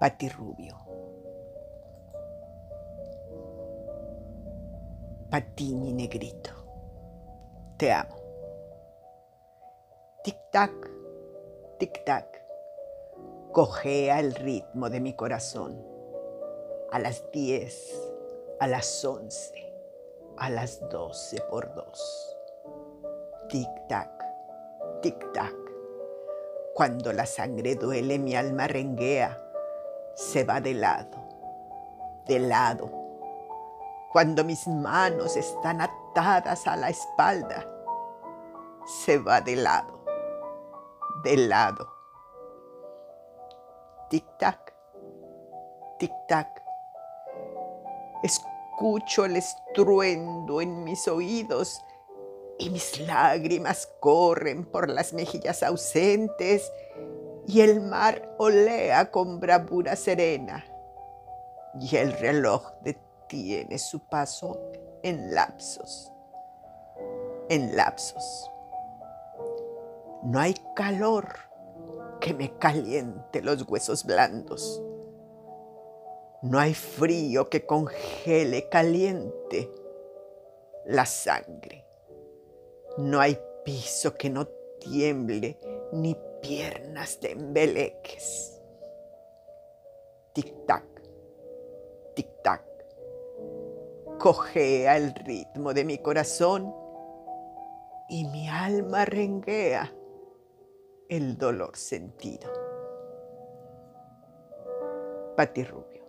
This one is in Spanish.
Patirrubio. Patini negrito. Te amo. Tic-tac, tic-tac. Cojea el ritmo de mi corazón. A las diez, a las once, a las doce por dos. Tic-tac, tic-tac. Cuando la sangre duele, mi alma renguea se va de lado, de lado. Cuando mis manos están atadas a la espalda, se va de lado, de lado. Tic-tac, tic-tac. Escucho el estruendo en mis oídos y mis lágrimas corren por las mejillas ausentes y el mar olea con bravura serena y el reloj detiene su paso en lapsos, en lapsos. No hay calor que me caliente los huesos blandos. No hay frío que congele caliente la sangre. No hay piso que no tiemble ni piernas de embeleques. Tic-tac, tic-tac. Cojea el ritmo de mi corazón y mi alma renguea el dolor sentido. Pati Rubio.